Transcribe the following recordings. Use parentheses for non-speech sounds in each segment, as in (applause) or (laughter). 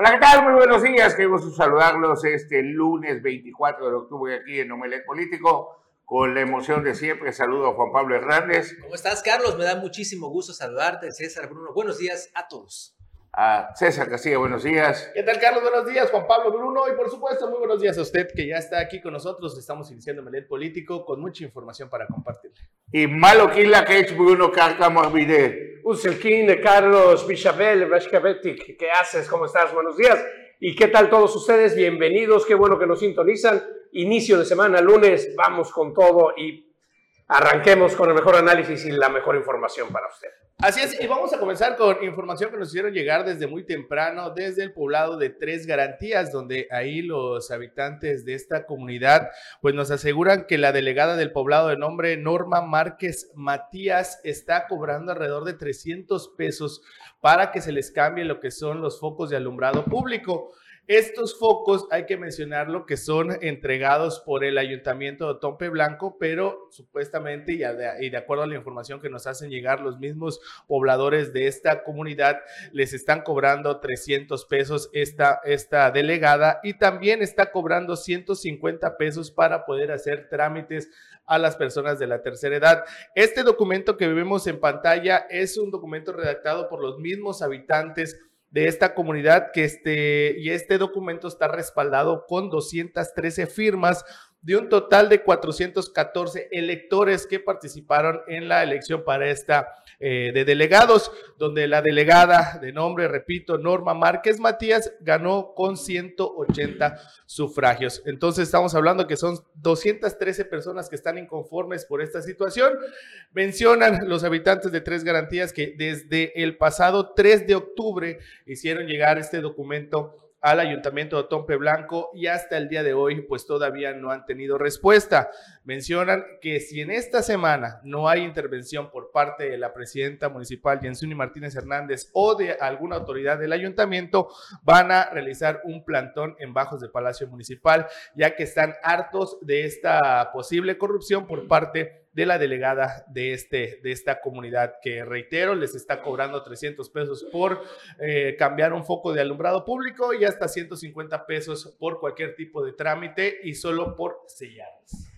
Hola, ¿qué tal? Muy buenos días. Qué gusto saludarlos este lunes 24 de octubre aquí en Omelet Político. Con la emoción de siempre, saludo a Juan Pablo Hernández. ¿Cómo estás, Carlos? Me da muchísimo gusto saludarte. César Bruno, buenos días a todos a César Castilla, buenos días. ¿Qué tal, Carlos? Buenos días, Juan Pablo Bruno, y por supuesto, muy buenos días a usted que ya está aquí con nosotros. Estamos iniciando Melet Político con mucha información para compartir. Y malo la que es Bruno Carca Morbide. Uselkin, Carlos Bichabel, ¿qué haces? ¿Cómo estás? Buenos días. ¿Y qué tal todos ustedes? Bienvenidos, qué bueno que nos sintonizan. Inicio de semana, lunes, vamos con todo y arranquemos con el mejor análisis y la mejor información para usted. Así es, y vamos a comenzar con información que nos hicieron llegar desde muy temprano, desde el poblado de Tres Garantías, donde ahí los habitantes de esta comunidad pues nos aseguran que la delegada del poblado de nombre Norma Márquez Matías está cobrando alrededor de 300 pesos para que se les cambie lo que son los focos de alumbrado público. Estos focos hay que mencionarlo que son entregados por el ayuntamiento de Tompe Blanco, pero supuestamente y de, acuerdo a la información que nos hacen llegar los mismos pobladores de esta comunidad, les están cobrando 300 pesos esta, esta delegada y también está cobrando 150 pesos para poder hacer trámites a las personas de la tercera edad. Este documento que vemos en pantalla es un documento redactado por los mismos habitantes de esta comunidad que este y este documento está respaldado con 213 firmas de un total de 414 electores que participaron en la elección para esta eh, de delegados, donde la delegada de nombre, repito, Norma Márquez Matías, ganó con 180 sufragios. Entonces estamos hablando que son 213 personas que están inconformes por esta situación. Mencionan los habitantes de Tres Garantías que desde el pasado 3 de octubre hicieron llegar este documento al ayuntamiento de Tompe Blanco y hasta el día de hoy pues todavía no han tenido respuesta. Mencionan que si en esta semana no hay intervención por parte de la presidenta municipal Jensuni Martínez Hernández o de alguna autoridad del ayuntamiento, van a realizar un plantón en bajos del Palacio Municipal, ya que están hartos de esta posible corrupción por parte de la delegada de, este, de esta comunidad, que reitero, les está cobrando 300 pesos por eh, cambiar un foco de alumbrado público y hasta 150 pesos por cualquier tipo de trámite y solo por selladas.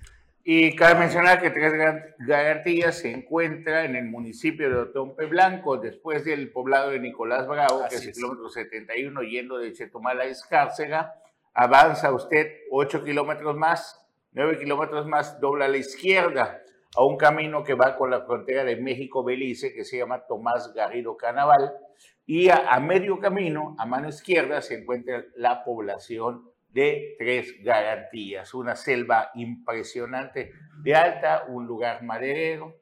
Y cabe mencionar que Tres Garantías se encuentra en el municipio de Otompe Blanco, después del poblado de Nicolás Bravo, que es el kilómetro 71, yendo de Chetumal a Escárcega. Avanza usted 8 kilómetros más, 9 kilómetros más, dobla a la izquierda a un camino que va con la frontera de México-Belice, que se llama Tomás Garrido Canaval, y a, medio camino, a mano izquierda, se encuentra la población de Tres Garantías, una selva impresionante de alta, un lugar maderero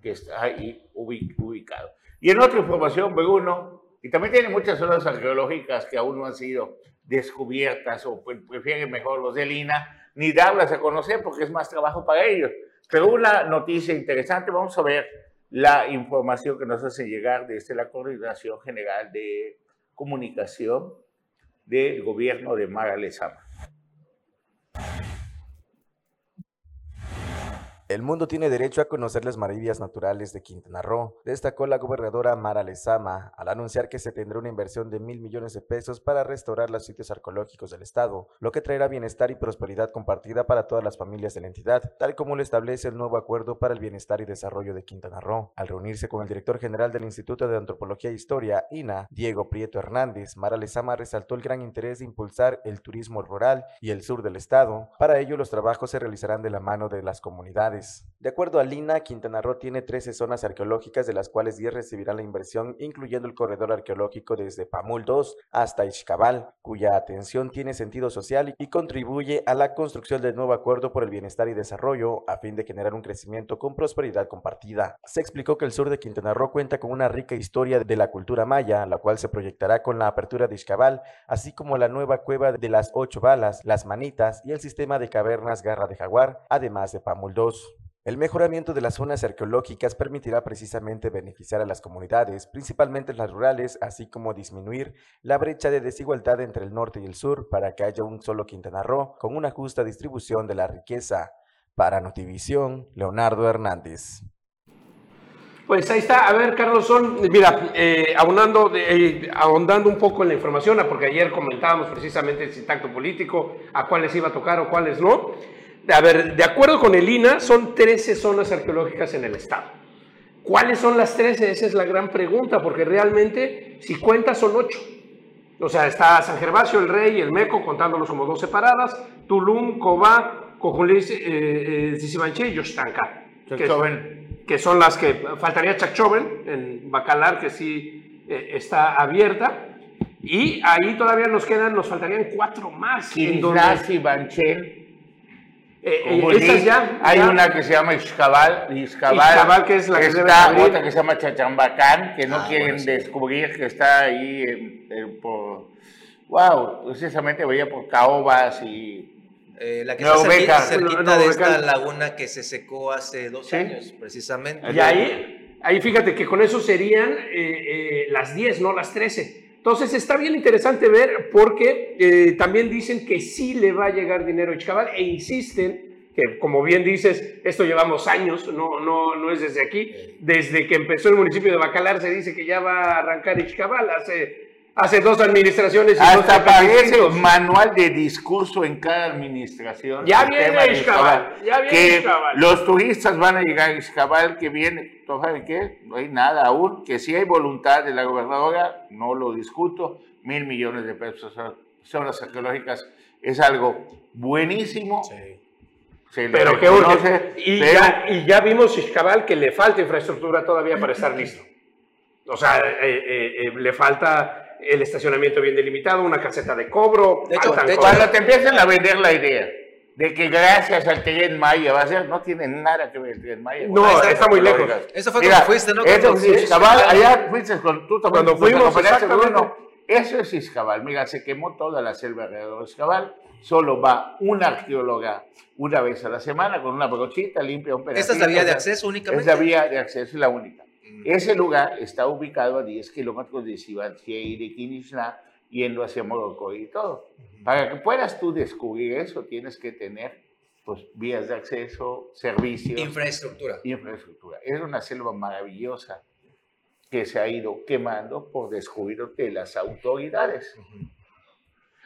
que está ahí ubicado. Y en otra información, Bruno, y también tiene muchas zonas arqueológicas que aún no han sido descubiertas o prefieren mejor los de Lina, ni darlas a conocer porque es más trabajo para ellos. Pero una noticia interesante, vamos a ver la información que nos hace llegar desde la Coordinación General de Comunicación del Gobierno de Mara Lezama. El mundo tiene derecho a conocer las maravillas naturales de Quintana Roo, destacó la gobernadora Mara Lezama al anunciar que se tendrá una inversión de mil millones de pesos para restaurar los sitios arqueológicos del estado, lo que traerá bienestar y prosperidad compartida para todas las familias de la entidad, tal como lo establece el nuevo acuerdo para el bienestar y desarrollo de Quintana Roo. Al reunirse con el director general del Instituto de Antropología e Historia, INA, Diego Prieto Hernández, Mara Lezama resaltó el gran interés de impulsar el turismo rural y el sur del estado. Para ello, los trabajos se realizarán de la mano de las comunidades. De acuerdo a Lina, Quintana Roo tiene 13 zonas arqueológicas, de las cuales 10 recibirán la inversión, incluyendo el corredor arqueológico desde Pamul 2 hasta Ixcabal, cuya atención tiene sentido social y contribuye a la construcción del nuevo acuerdo por el bienestar y desarrollo, a fin de generar un crecimiento con prosperidad compartida. Se explicó que el sur de Quintana Roo cuenta con una rica historia de la cultura maya, la cual se proyectará con la apertura de Ixcabal, así como la nueva cueva de las ocho balas, las manitas y el sistema de cavernas Garra de Jaguar, además de Pamul 2. El mejoramiento de las zonas arqueológicas permitirá precisamente beneficiar a las comunidades, principalmente las rurales, así como disminuir la brecha de desigualdad entre el norte y el sur para que haya un solo Quintana Roo con una justa distribución de la riqueza. Para Notivisión, Leonardo Hernández. Pues ahí está, a ver, Carlos Son, mira, eh, eh, ahondando un poco en la información, porque ayer comentábamos precisamente el tacto político, a cuáles iba a tocar o cuáles no. A ver, de acuerdo con el INA, son 13 zonas arqueológicas en el estado. ¿Cuáles son las 13? Esa es la gran pregunta, porque realmente, si cuentas, son 8. O sea, está San Gervasio, el Rey, el Meco, contándolos como dos separadas, Tulum, Cobá, Cojulis, eh, eh, y Yoshtanka. Que, que, son las que faltaría Chacchoven en Bacalar, que sí eh, está abierta. Y ahí todavía nos quedan, nos faltarían cuatro más. Quizás y Banchel. Eh, eh ya, hay una que se llama Ixcabal, Ixcabal, que es la que está otra que se llama Chachambacán, que no ah, quieren descubrir que está ahí por, wow, precisamente veía por caobas y eh, la que está cerquita, de esta laguna que se secó hace dos años, precisamente. Y ahí, ahí fíjate que con eso serían eh, eh, las 10, no las 13. Entonces está bien interesante ver porque también dicen que sí le va a llegar dinero a Ixcabal e insisten que como bien dices, esto llevamos años, no, no, no es desde aquí, desde que empezó el municipio de Bacalar se dice que ya va a arrancar Ixcabal hace hace dos administraciones. Y Hasta aparece manual de discurso en cada administración. Ya viene Ixcabal, ya viene Los turistas van a llegar a Ixcabal, que viene, ¿saben qué? No hay nada aún, que si hay voluntad de la gobernadora, no lo discuto, mil millones de pesos son las arqueológicas, es algo buenísimo. Sí. pero que urge. Y, Ya, y ya vimos Ixcabal que le falta infraestructura todavía para estar listo. O sea, eh, eh, eh, le falta el estacionamiento bien delimitado, una caseta de cobro. De hecho, cuando te empiezan a vender la idea de que gracias al Tren Maya va a ser, no tiene nada que ver el Tren Maya. No, está, muy lejos. Eso fue cuando fuiste, ¿no? Eso es Iscabal, allá fuiste con tú también. Cuando fuimos, bueno, eso es Iscabal. Mira, se quemó toda la selva alrededor de Iscabal. Solo va una arqueóloga una vez a la semana con una brochita, limpia un pedacito. ¿Esta es la vía de acceso únicamente? Es la vía de acceso y la única. Ese lugar está ubicado a 10 kilómetros de Sibancia y de Kinishna, yendo hacia Morocco y todo. Para que puedas tú descubrir eso, tienes que tener pues, vías de acceso, servicios. Infraestructura. Infraestructura. Es una selva maravillosa que se ha ido quemando por descubrir de las autoridades.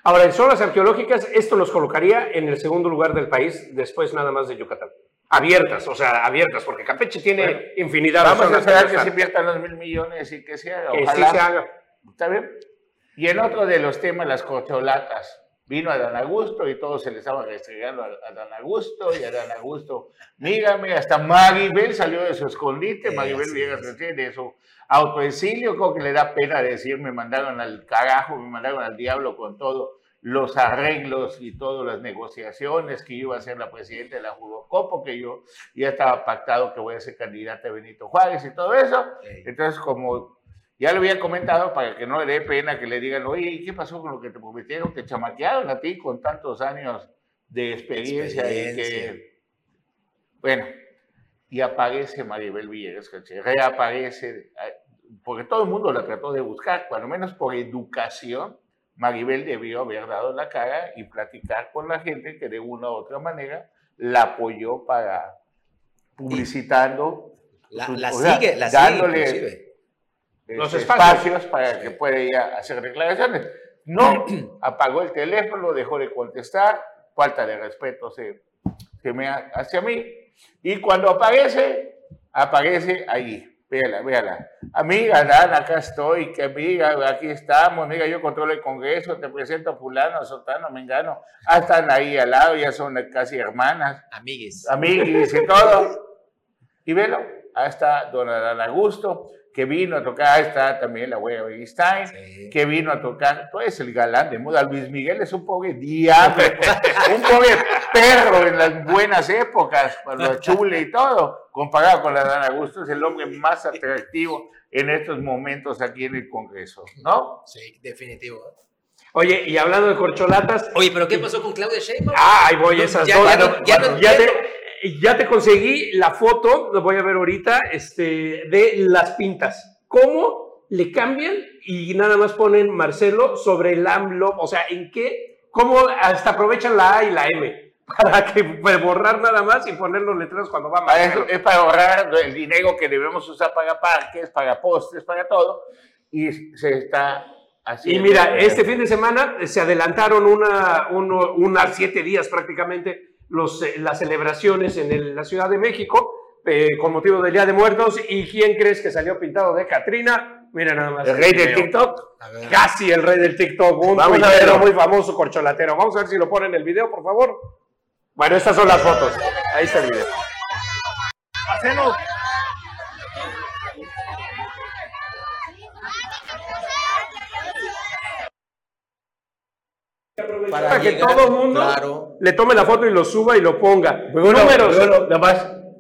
Ahora, en zonas arqueológicas, esto nos colocaría en el segundo lugar del país, después nada más de Yucatán abiertas, o sea, abiertas, porque Campeche tiene infinidad de Vamos a esperar que, se inviertan los mil millones y que se haga. Que sí se haga. ¿Está bien? Y en otro de los temas, las corcholatas. Vino a Dan Augusto y todos se le estaban restregando a, Dan Augusto y a Dan Augusto, dígame, hasta Maribel salió de su escondite, Maribel Villegas de su autoexilio, creo que le da pena decir, me mandaron al carajo, me mandaron al diablo con todo los arreglos y todas las negociaciones que yo iba a ser la presidenta de la Jugocopo, que yo ya estaba pactado que voy a ser candidata a Benito Juárez y todo eso. Entonces, como ya lo había comentado, para que no le dé pena que le digan, oye, ¿qué pasó con lo que te prometieron? Te chamaquearon a ti con tantos años de experiencia, y que... Bueno, y aparece Maribel Villegas, reaparece, porque todo el mundo la trató de buscar, cuando menos por educación, Maribel debió haber dado la cara y platicar con la gente que de una u otra manera la apoyó para publicitando. La, sigue, la dándole sigue los espacios, para que pueda ella hacer declaraciones. No, (clears throat) apagó el teléfono, dejó de contestar, falta de respeto se, se me hacia mí. Y cuando aparece, aparece ahí Véala, véala. Amiga, Dan, acá estoy, que amiga, aquí estamos, amiga, yo controlo el Congreso, te presento a fulano, a sotano, mengano. Ah, están ahí al lado, ya son casi hermanas. Amiguis. Amiguis y todo. Y velo, ahí está Don Adán Augusto, que vino a tocar, ahí está también la abuela Stein, que vino a tocar, tú eres el galán de moda, Luis Miguel es un pobre diablo, (laughs) un pobre perro en las buenas épocas, cuando chule y todo, comparado con la Dan Augusto, es el hombre más atractivo en estos momentos aquí en el Congreso, ¿no? Sí, definitivo. Oye, y hablando de corcholatas. Oye, pero ¿qué pasó con Claudia Sheinbaum? Ah, ahí voy, esas dos. Ya, ya, ya te conseguí la foto, lo voy a ver ahorita, este, de las pintas. ¿Cómo le cambian y nada más ponen Marcelo sobre el AMLO? O sea, ¿en qué? ¿Cómo hasta aprovechan la A y la M? Para que pues, borrar nada más y poner los letreros cuando va mal. Es para ahorrar el dinero que debemos usar para parques, para postes, para todo, y se está y mira, este fin de semana se adelantaron una, unas siete días prácticamente los, eh, las celebraciones en la Ciudad de México eh, con motivo del Día de Muertos. ¿Y quién crees que salió pintado de Catrina? Mira nada más. ¿El rey del TikTok? Casi el rey del TikTok. Un Vamos muy famoso, corcholatero. Vamos a ver si lo ponen en el video, por favor. Bueno, estas son las fotos. Ahí está el video. para, que todo el mundo le tome la foto y lo suba y lo ponga. Números.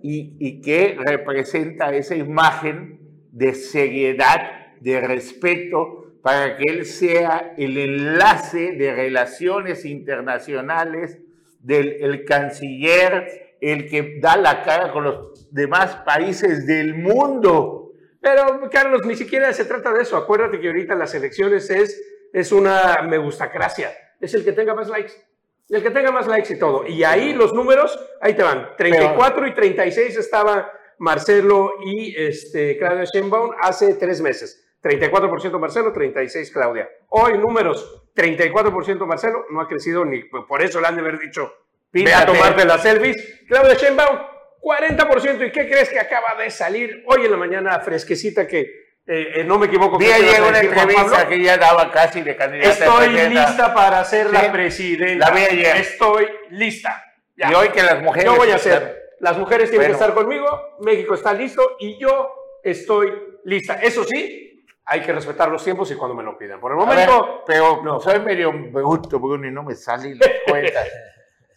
y, y que representa esa imagen de seriedad, de respeto, para que él sea el enlace de relaciones internacionales del el canciller, el que da la cara con los demás países del mundo. Pero, Carlos, ni siquiera se trata de eso. Acuérdate que ahorita las elecciones es, es una me gustacracia es el que tenga más likes. El que tenga más likes y todo. Y ahí los números, ahí te van. 34 y 36 estaba Marcelo y este, Claudia Sheinbaum hace tres meses. 34% Marcelo, 36 Claudia. Hoy números, 34% Marcelo, no ha crecido ni, por eso le han de haber dicho, ve a tomarte las selfies. Claudia Sheinbaum, 40%. ¿Y qué crees que acaba de salir hoy en la mañana fresquecita que eh, eh, no me equivoco. Vi ayer una entrevista que ya daba casi de candidata. Estoy lista para ser la presidenta. La vi ayer. Estoy lista. Y hoy que las mujeres. Yo voy a hacer. Las mujeres tienen que estar conmigo. México está listo y yo estoy lista. Eso sí, hay que respetar los tiempos y cuando me lo pidan. Por el momento. pero no. soy medio gusto Bruno, y no me salen las cuentas. (laughs)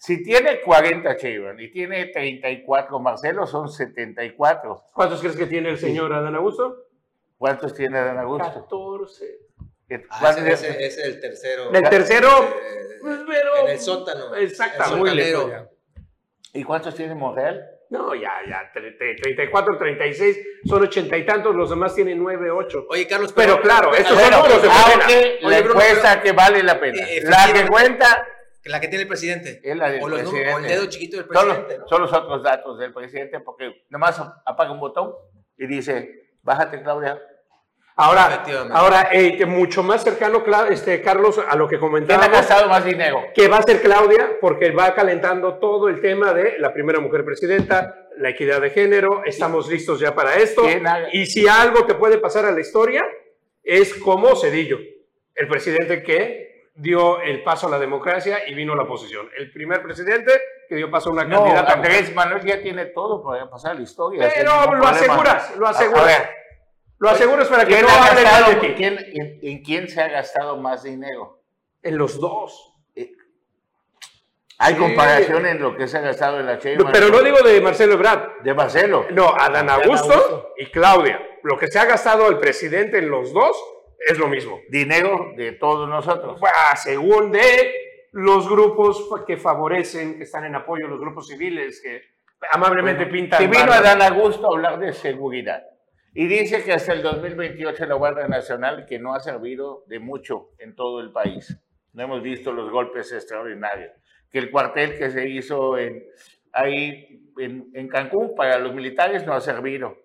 Si tiene 40 Chevron y tiene 34 Marcelo, son 74. ¿Cuántos crees que tiene el señor Adán Augusto? ¿Cuántos tiene Dan Augusto? 14. Ah, ese, es el tercero. El tercero, pues, pero, en el sótano. Exactamente. ¿Y cuántos tiene Monreal? No, ya, ya, 34, 36, son ochenta y tantos, los demás tienen 9, 8. Oye, Carlos, pero, claro, estos son los de Aunque la encuesta que vale la pena. Eh, la que cuenta... La que tiene el presidente. Es la del o, presidente. o el dedo chiquito del presidente. Son, son los otros datos del presidente, porque nomás apaga un botón y dice, bájate, Claudia, Ahora, ahora eh, mucho más cercano, este, Carlos, a lo que comentaba. ¿Quién ha gastado más dinero? Que va a ser Claudia, porque va calentando todo el tema de la primera mujer presidenta, la equidad de género. Estamos listos ya para esto. Y si algo te puede pasar a la historia, es como Cedillo, el presidente que dio el paso a la democracia y vino a la oposición. El primer presidente que dio paso a una no, candidata. Andrés Manuel ya tiene todo para pasar a la historia. Pero lo aseguras, lo aseguras. Lo aseguro es para que no hable de ¿quién, en, quién se ha gastado más dinero? En los dos. Eh, hay comparación en lo que se ha gastado en la Sheinbaum. Pero no digo de Marcelo Ebrard. De Marcelo. No, Adán Augusto, Augusto y Claudia. Lo que se ha gastado el presidente en los dos es lo mismo. Dinero de todos nosotros. según de los grupos que favorecen, que están en apoyo, los grupos civiles, que amablemente pintan. Que vino Adán Augusto a hablar de seguridad. Y dice que hasta el 2028 la Guardia Nacional, que no ha servido de mucho en todo el país. No hemos visto los golpes extraordinarios. Que el cuartel que se hizo en, ahí en, en Cancún para los militares no ha servido.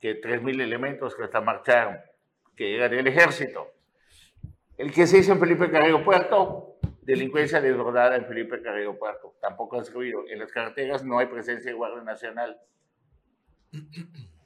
Que 3.000 elementos que hasta marcharon, que era del ejército. El que se hizo en Felipe Carrillo Puerto, delincuencia desbordada en Felipe Carrillo Puerto, tampoco ha servido. En las carreteras no hay presencia de Guardia Nacional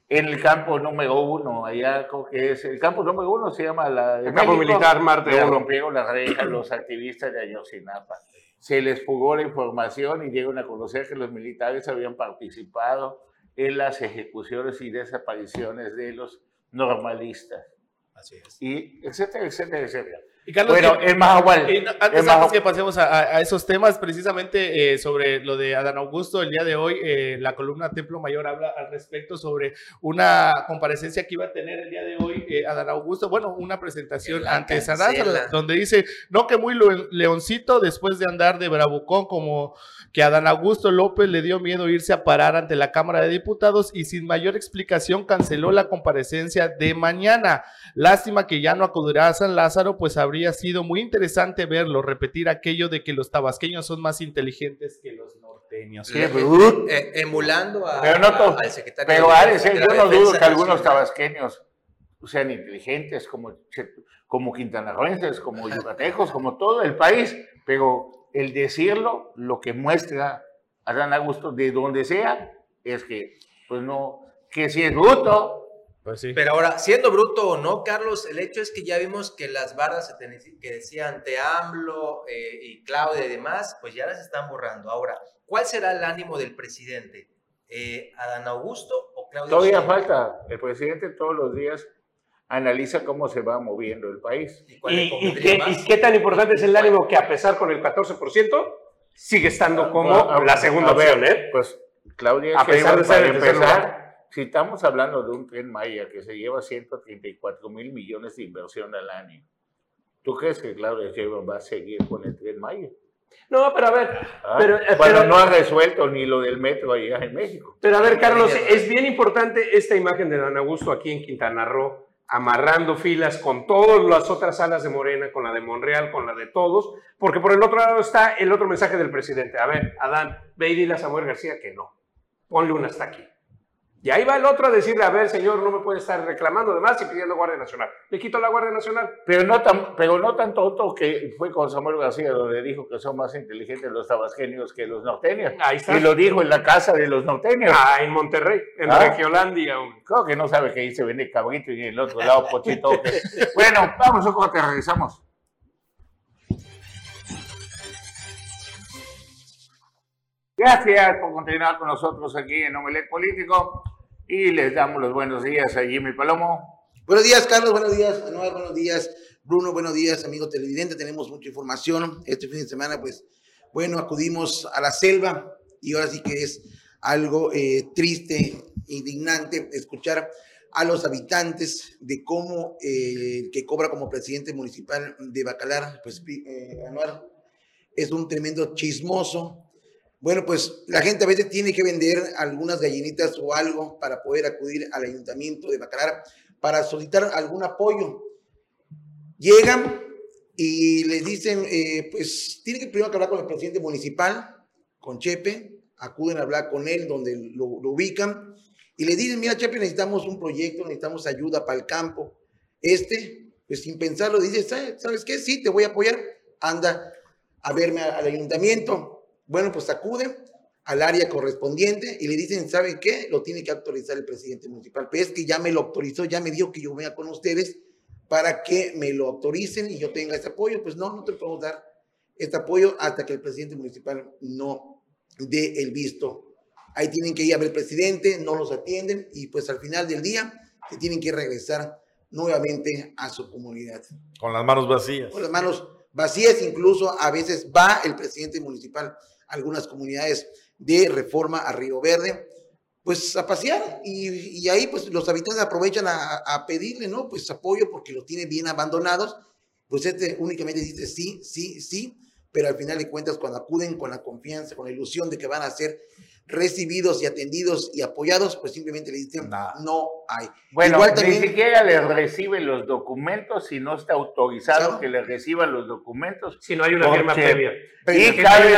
en el campo número uno, allá creo que es, el campo número uno se llama la... El campo militar Marte Se rompieron las rejas los activistas de Ayotzinapa. Se les fugó la información y llegaron a conocer que los militares habían participado en las ejecuciones y desapariciones de los normalistas. Así es. Y etcétera, etcétera, etcétera. Y Carlos, bueno, es más igual. antes, que pasemos a, esos temas, precisamente eh, sobre lo de Adán Augusto, el día de hoy, eh, la columna Templo Mayor habla al respecto sobre una comparecencia que iba a tener el día de hoy eh, Adán Augusto, bueno, una presentación ante Sadar, donde dice, no que muy leoncito después de andar de bravucón como que Adán Augusto López le dio miedo irse a parar ante la Cámara de Diputados y sin mayor explicación canceló la comparecencia de mañana. Lástima que ya no acudirá a San Lázaro, pues habría sido muy interesante verlo repetir aquello de que los tabasqueños son más inteligentes que los norteños norteños. Sí, eh, emulando a, pero no al secretario. Pero Ares, yo no dudo que algunos tabasqueños sean inteligentes como, como quintanarroenses, como (laughs) yucatecos, como todo el país, pero el decirlo, lo que muestra Adán Augusto de donde sea, es que, pues no, que si es bruto, pues Pero ahora, siendo bruto o no, Carlos, el hecho es que ya vimos que las bardas que decían Te AMLO eh, y Claudia y demás, pues ya las están borrando. Ahora, ¿cuál será el ánimo del presidente? Eh, ¿Adán Augusto o Claudia? Todavía falta. El presidente todos los días analiza cómo se va moviendo el país. ¿Y, qué, tan importante es el ánimo que a pesar con el 14% sigue estando como la segunda opción? ¿eh? Pues Claudia, a pesar de ser empezar, si estamos hablando de un tren Maya que se lleva 134 mil millones de inversión al año, ¿tú crees que Claudia Sheinbaum va a seguir con el tren Maya? No, pero a ver. Ah, pero, eh, bueno, no ha resuelto ni lo del metro allá en México. Pero a ver, Carlos, es bien importante esta imagen de Don Augusto aquí en Quintana Roo, amarrando filas con todas las otras salas de Morena, con la de Monreal, con la de todos, porque por el otro lado está el otro mensaje del presidente. A ver, Adán, ve y dile a Samuel García que no. Ponle una hasta aquí. Y ahí va el otro a decirle, a ver, señor, no me puede estar reclamando de más y pidiendo Guardia Nacional. Le quito la Guardia Nacional. Pero no tan, pero no tan tonto que fue con Samuel García, donde dijo que son más inteligentes los tabasqueños que los norteños. Ahí está. Y lo dijo en la casa de los norteños. Ah, en Monterrey, en ¿Ah? Regiolandia. Creo que no sabe que ahí se vende cabrito y en el otro lado pochito. (laughs) bueno, vamos, a te regresamos. Gracias por continuar con nosotros aquí en Omelet Político y les damos los buenos días a Jimmy Palomo. Buenos días, Carlos, buenos días, Anuel, buenos días, Bruno, buenos días, amigo televidente. Tenemos mucha información. Este fin de semana, pues, bueno, acudimos a la selva y ahora sí que es algo eh, triste, indignante escuchar a los habitantes de cómo eh, el que cobra como presidente municipal de Bacalar, pues, eh, Anuar, es un tremendo chismoso, bueno, pues la gente a veces tiene que vender algunas gallinitas o algo para poder acudir al ayuntamiento de Bacalar para solicitar algún apoyo. Llegan y les dicen, eh, pues tiene que primero que hablar con el presidente municipal, con Chepe, acuden a hablar con él donde lo, ubican y le dicen, mira Chepe, necesitamos un proyecto, necesitamos ayuda para el campo. Este, pues sin pensarlo, dice, ¿sabes qué? Sí, te voy a apoyar. Anda a verme al ayuntamiento bueno, pues acuden al área correspondiente y le dicen, ¿saben qué? Lo tiene que autorizar el presidente municipal. Pero es que ya me lo autorizó, ya me dijo que yo venga con ustedes para que me lo autoricen y yo tenga ese apoyo. Pues no, no te podemos dar este apoyo hasta que el presidente municipal no dé el visto. Ahí tienen que ir a ver al presidente, no los atienden y pues al final del día se tienen que regresar nuevamente a su comunidad. Con las manos vacías. Con las manos vacías, incluso a veces va el presidente municipal algunas comunidades de reforma a Río Verde, pues a pasear y, ahí pues los habitantes aprovechan a, pedirle, ¿no? Pues apoyo porque los tiene bien abandonados, pues este únicamente dice sí, sí, sí, pero al final de cuentas cuando acuden con la confianza, con la ilusión de que van a ser recibidos y atendidos y apoyados, pues simplemente le dicen, no hay. Bueno, ni siquiera les reciben los documentos si no está autorizado que les reciban los documentos. Si no hay una firma previa. Y cabe,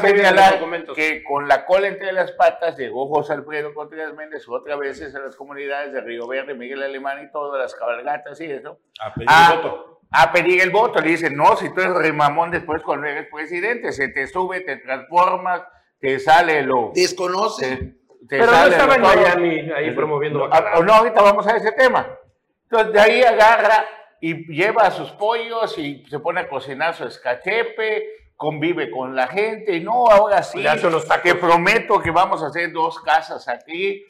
señalar que con la cola entre las patas llegó José Alfredo Contreras Méndez otra vez a las comunidades de Río Verde, Miguel Alemán y todas las cabalgatas y eso. A pedir el voto. A pedir el voto. Le dicen, no, si tú eres remamón después cuando eres presidente, se te sube, te transformas, te sale lo... Desconoce. Pero no estaba en Miami ahí promoviendo... O no, ahorita vamos a ese tema. Entonces de ahí agarra y lleva a sus pollos y se pone a cocinar su escachepe, convive con la gente. Y no, ahora sí, que prometo que vamos a hacer dos casas aquí,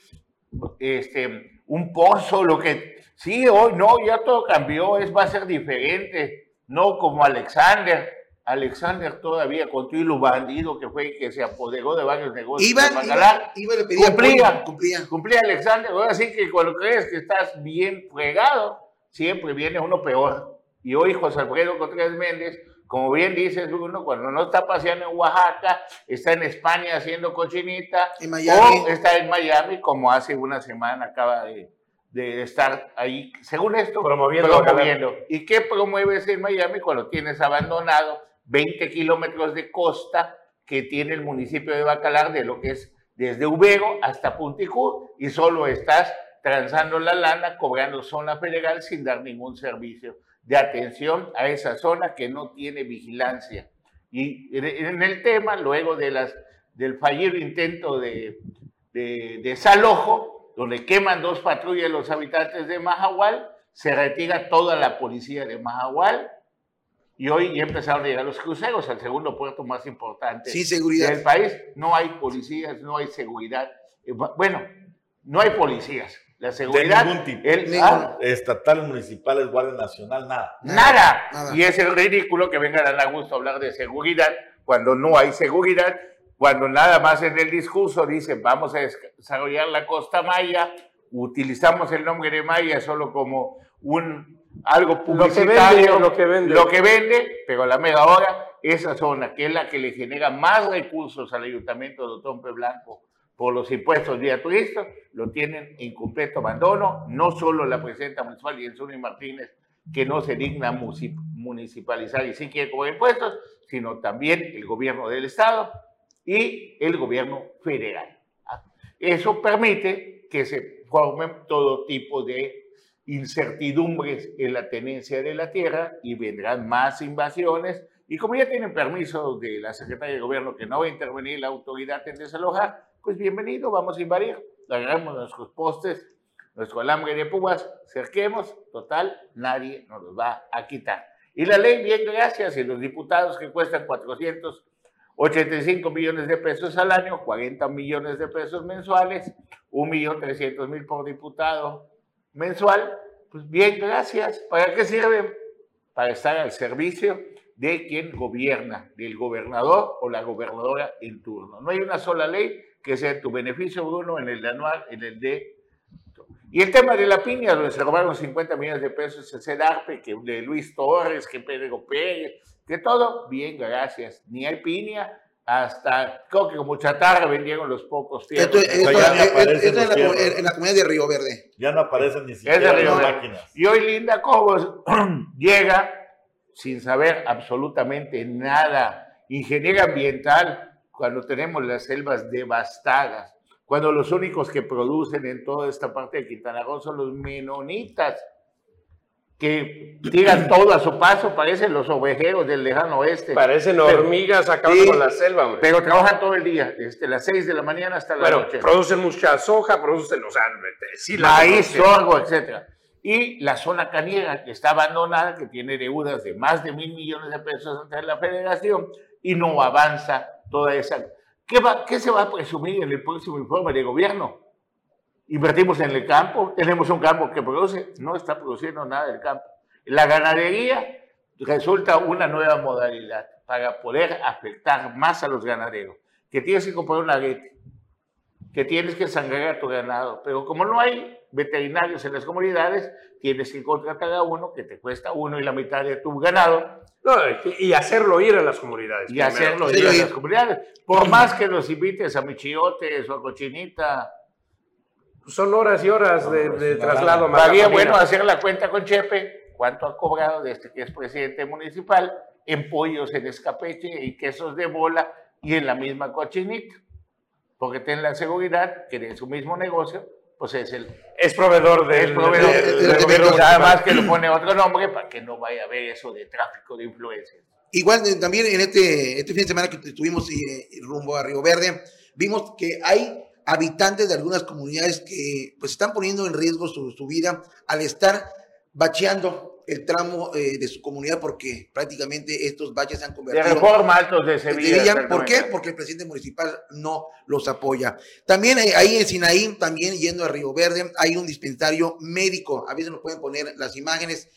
este, un pozo, lo que... Sí, hoy no, ya todo cambió, es, va a ser diferente, no como Alexander Alexander todavía con todo lo bandido que fue que se apoderó de varios negocios. Iba, iba, iba le pedía cumplía, cumplía. Cumplía Alexander. Ahora sí que cuando crees que estás bien fregado, siempre viene uno peor. Y hoy José Alfredo Contreras Méndez, como bien dices uno, cuando no está paseando en Oaxaca, está en España haciendo cochinita, en Miami. o está en Miami, como hace una semana acaba de, de estar ahí, según esto, promoviendo. promoviendo. ¿Y qué promueves en Miami cuando tienes abandonado 20 kilómetros de costa que tiene el municipio de Bacalar de lo que es desde Ubego hasta Punticú y solo estás transando la lana, cobrando zona federal sin dar ningún servicio de atención a esa zona que no tiene vigilancia. Y en el tema, luego de las, del fallido intento de, de desalojo, donde queman dos patrullas los habitantes de Mahahual, se retira toda la policía de Mahahual y hoy ya empezaron a llegar los cruceros al segundo puerto más importante del país. No hay policías, no hay seguridad. Eh, bueno, no hay policías. La seguridad. De ningún tipo. El, ah, Estatal, municipales, Guardia Nacional, nada. Nada. Y es el ridículo que vengan a gusto a hablar de seguridad cuando no hay seguridad, cuando nada más en el discurso dicen vamos a desarrollar la costa maya, utilizamos el nombre de Maya solo como un algo publicitario, lo que vende, lo que vende, pero a la media hora esa zona, que es la que le genera más recursos al ayuntamiento de Otompe Blanco por los impuestos vía turista, lo tienen en completo abandono, no solo la presidenta municipal y Zuni Martínez, que no se digna municipalizar y sí quiere cobrar impuestos, sino también el gobierno del Estado y el gobierno federal. Eso permite que se formen todo tipo de incertidumbres en la tenencia de la tierra y vendrán más invasiones. Y como ya tienen permiso de la Secretaría de Gobierno que no va a intervenir la autoridad en desalojar, pues bienvenido, vamos a invadir. Agarramos nuestros postes, nuestro alambre de púas, cerquemos, total, nadie nos los va a quitar. Y la ley, bien gracias, y los diputados que cuestan 485 millones de pesos al año, 40 millones de pesos mensuales, 1.300.000 por diputado, mensual, pues bien, gracias. ¿Para qué sirven? Para estar al servicio de quien gobierna, del gobernador o la gobernadora en turno. No hay una sola ley que sea en tu beneficio, Bruno, en el de anual, en el de... Y el tema de la piña, donde se robaron 50 millones de pesos ese CEDARPE, que de Luis Torres, que Pedro Pérez, que todo, bien, gracias. Ni hay piña, hasta creo que como chatarra vendieron los pocos tiempos. Esto, esto, esto es en, la, comunidad de Río Verde. Ya no aparecen ni siquiera las máquinas. Y hoy Linda Cobos (clears throat) llega sin saber absolutamente nada. Ingeniera ambiental, cuando tenemos las selvas devastadas, cuando los únicos que producen en toda esta parte de Quintana Roo son los menonitas que tiran todo a su paso, parecen los ovejeros del lejano oeste. Parecen hormigas acabando con la selva, hombre. Pero trabajan todo el día, desde las 6 de la mañana hasta la noche. producen mucha soja, producen, o sea, sí, maíz, sorgo, etc. Y la zona caniega, que está abandonada, que tiene deudas de más de mil millones de pesos ante la federación, y no avanza toda esa... ¿Qué, va, ¿Qué se va a presumir en el próximo informe de gobierno? Invertimos en el campo, tenemos un campo que produce, no está produciendo nada del campo. La ganadería resulta una nueva modalidad para poder afectar más a los ganaderos, que tienes que comprar una aguete, que tienes que sangrar a tu ganado, pero como no hay veterinarios en las comunidades, tienes que contratar a uno que te cuesta uno y la mitad de tu ganado. y hacerlo ir a las comunidades. Y hacerlo ir a las comunidades. Por más que los invites a michiotes o a cochinita, son horas y horas de, pues, traslado. Todavía bueno hacer la cuenta con Chepe, cuánto ha cobrado desde que es presidente municipal en pollos en escapeche y quesos de bola y en la misma cochinita. Porque ten la seguridad que en su mismo negocio, pues es el... Es proveedor del, gobierno. Nada más que lo pone otro nombre para que no vaya a haber eso de tráfico de influencias. Igual eh, también en este, este fin de semana que estuvimos eh, rumbo a Río Verde, vimos que hay habitantes de algunas comunidades que pues están poniendo en riesgo su, vida al estar bacheando el tramo eh, de su comunidad porque prácticamente estos baches se han convertido de reforma altos de Sevilla. ¿Por qué? Porque el presidente municipal no los apoya. También ahí en Sinaí, también yendo a Río Verde, hay un dispensario médico. A veces nos pueden poner las imágenes.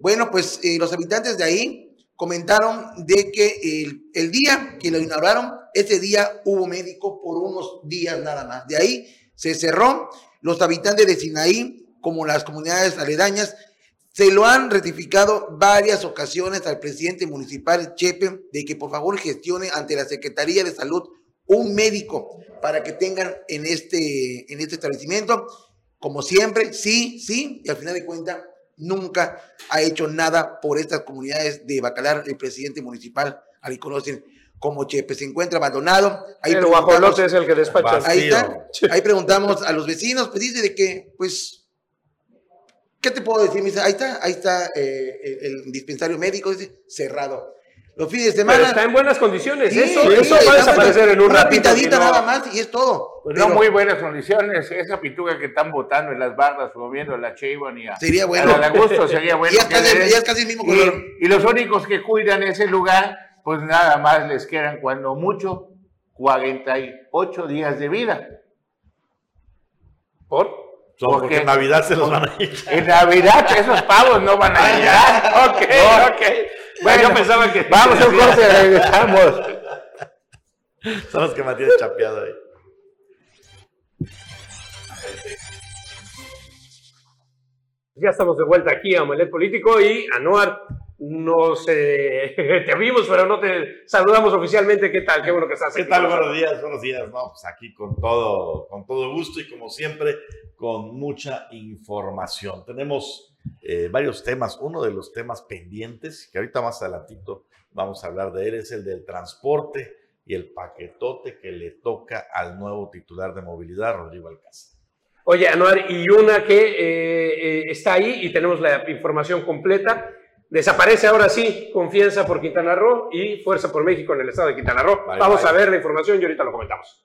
Bueno, pues eh, los habitantes de ahí comentaron de que el, el, día que lo inauguraron, ese día hubo médico por unos días nada más. De ahí se cerró. Los habitantes de Sinaí, como las comunidades aledañas, se lo han ratificado varias ocasiones al presidente municipal Chepe de que por favor gestione ante la Secretaría de Salud un médico para que tengan en este, en este establecimiento. Como siempre, sí, sí, y al final de cuentas nunca ha hecho nada por estas comunidades de Bacalar, el presidente municipal, al conocen como Chepe. Se encuentra abandonado. Ahí el guajolote es el que despacha. Ahí está. Ahí preguntamos a los vecinos, pues dice de que, pues, ¿qué te puedo decir? Me dice, ahí está, ahí está eh, el, el dispensario médico, dice, cerrado. Los fines de Pero semana. está en buenas condiciones. Sí, eso sí, eso va a desaparecer en un Una ratito. pitadita no- nada más y es todo. Pues Pero no muy buenas condiciones. Esa pintura que están botando en las barras, promoviendo a la Cheyban y a, Sería bueno. a la Gusto, sería (laughs) bueno. ya, es casi, le den- ya es casi el mismo color. y, y los únicos que cuidan ese lugar, pues nada más les quedan cuando mucho 48 días de vida. ¿Por? Son ¿Por porque qué? en Navidad se los van a ir. En Navidad esos pavos no van a llegar. (laughs) Ok, No. ok. Bueno, yo pensaba que. Vamos a un corte y regresamos. (laughs) Son los que mantienen chapeado ahí. Ya estamos de vuelta aquí a Omelet Político y Anuar, nos (laughs) eh, te vimos, pero no te saludamos oficialmente. ¿Qué tal? Qué bueno que estás ¿Qué aquí tal? con nosotros. Buenos días, buenos días. No, pues aquí con todo, con todo gusto y como siempre, con mucha información. Tenemos eh, varios temas. Uno de los temas pendientes, que ahorita más adelantito vamos a hablar de él, es el del transporte y el paquetote que le toca al nuevo titular de movilidad, Rodrigo Alcázar. Oye, Anuar, y una que eh, eh, está ahí y tenemos la información completa. Desaparece ahora sí Confianza por Quintana Roo y Fuerza por México en el estado de Quintana Roo. Vamos a ver la información y ahorita lo comentamos.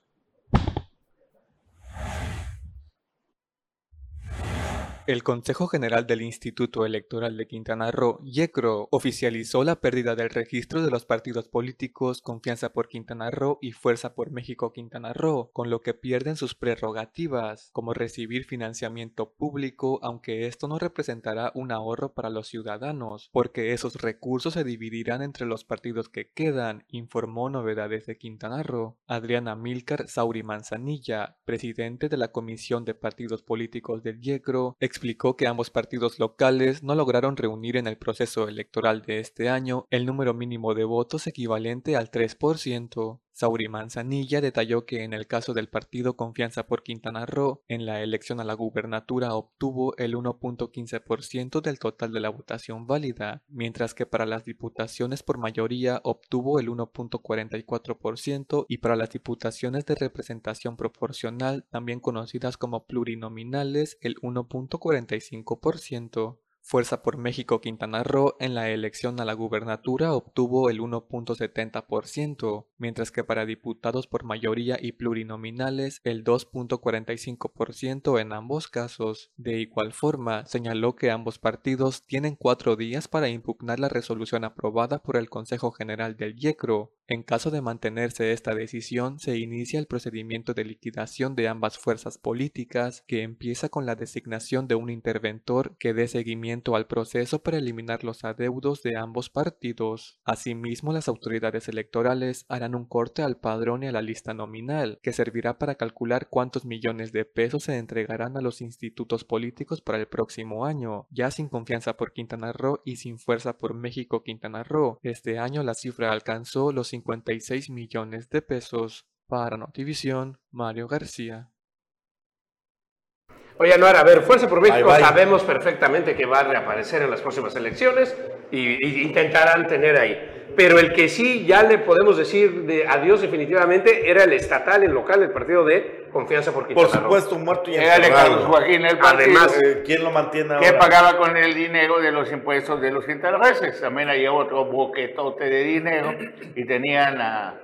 El Consejo General del Instituto Electoral de Quintana Roo, YECRO, oficializó la pérdida del registro de los partidos políticos Confianza por Quintana Roo y Fuerza por México Quintana Roo, con lo que pierden sus prerrogativas, como recibir financiamiento público, aunque esto no representará un ahorro para los ciudadanos, porque esos recursos se dividirán entre los partidos que quedan, informó Novedades de Quintana Roo. Adriana Milcar Sauri Manzanilla, presidente de la Comisión de Partidos Políticos del YECRO, explicó que ambos partidos locales no lograron reunir en el proceso electoral de este año el número mínimo de votos equivalente al 3%. Sauri Manzanilla detalló que en el caso del partido Confianza por Quintana Roo, en la elección a la gubernatura obtuvo el 1.15% del total de la votación válida, mientras que para las diputaciones por mayoría obtuvo el 1.44% y para las diputaciones de representación proporcional, también conocidas como plurinominales, el 1.45%. Fuerza por México Quintana Roo en la elección a la gubernatura obtuvo el 1.70%, mientras que para diputados por mayoría y plurinominales el 2.45% en ambos casos. De igual forma, señaló que ambos partidos tienen cuatro días para impugnar la resolución aprobada por el Consejo General del YECRO. En caso de mantenerse esta decisión, se inicia el procedimiento de liquidación de ambas fuerzas políticas, que empieza con la designación de un interventor que dé seguimiento al proceso para eliminar los adeudos de ambos partidos. Asimismo, las autoridades electorales harán un corte al padrón y a la lista nominal, que servirá para calcular cuántos millones de pesos se entregarán a los institutos políticos para el próximo año, ya sin confianza por Quintana Roo y sin fuerza por México Quintana Roo. Este año la cifra alcanzó los 56 millones de pesos. Para Notivisión, Mario García. Oye, Anuar, a ver, Fuerza por México Bye, bye. sabemos perfectamente que va a reaparecer en las próximas elecciones y, y intentarán tener ahí. Pero el que sí ya le podemos decir de adiós definitivamente era el estatal, el local, el partido de Confianza por Quintana Por Roo. supuesto, muerto y Era de Carlos enterrado. Joaquín el partido. Además, Eh, ¿Quién lo mantiene que ahora? pagaba con el dinero de los impuestos de los quintanarroenses. También había otro boquetote de dinero y tenían a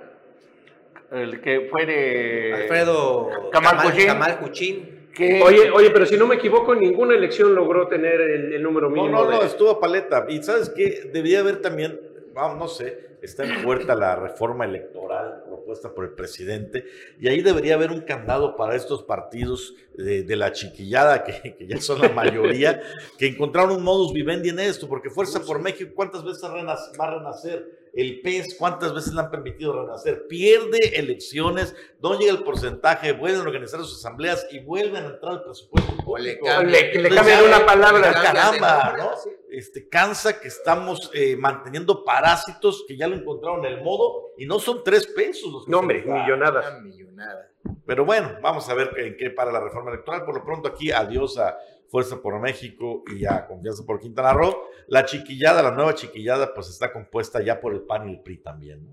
el que fue de Alfredo Camal Camal, Cuchín. Camal Cuchín. que Oye, oye, pero si no me equivoco, en ninguna elección logró tener el, el número No, mínimo. no, no, de- estuvo paleta. Y sabes qué, debería haber también, vamos, no sé, está en puerta la reforma electoral propuesta por el presidente y ahí debería haber un candado para estos partidos de, de la chiquillada, que, que ya son la mayoría, que encontraron un modus vivendi en esto, porque Fuerza por México, ¿cuántas veces va a renacer? El PES, ¿cuántas veces le han permitido renacer? Pierde elecciones, no llega el porcentaje, vuelven a organizar sus asambleas y vuelven a entrar al presupuesto. O le. Le, le cambian una palabra. caramba, ¿no? Este, cansa que estamos eh, manteniendo parásitos que ya lo encontraron el modo y no son tres pesos. los que No, se hombre, millonadas. Una millonada. Pero bueno, vamos a ver en qué para la reforma electoral. Por lo pronto aquí, adiós a Fuerza por México y a Confianza por Quintana Roo. La chiquillada, la nueva chiquillada, pues está compuesta ya por el PAN y el PRI también. ¿no?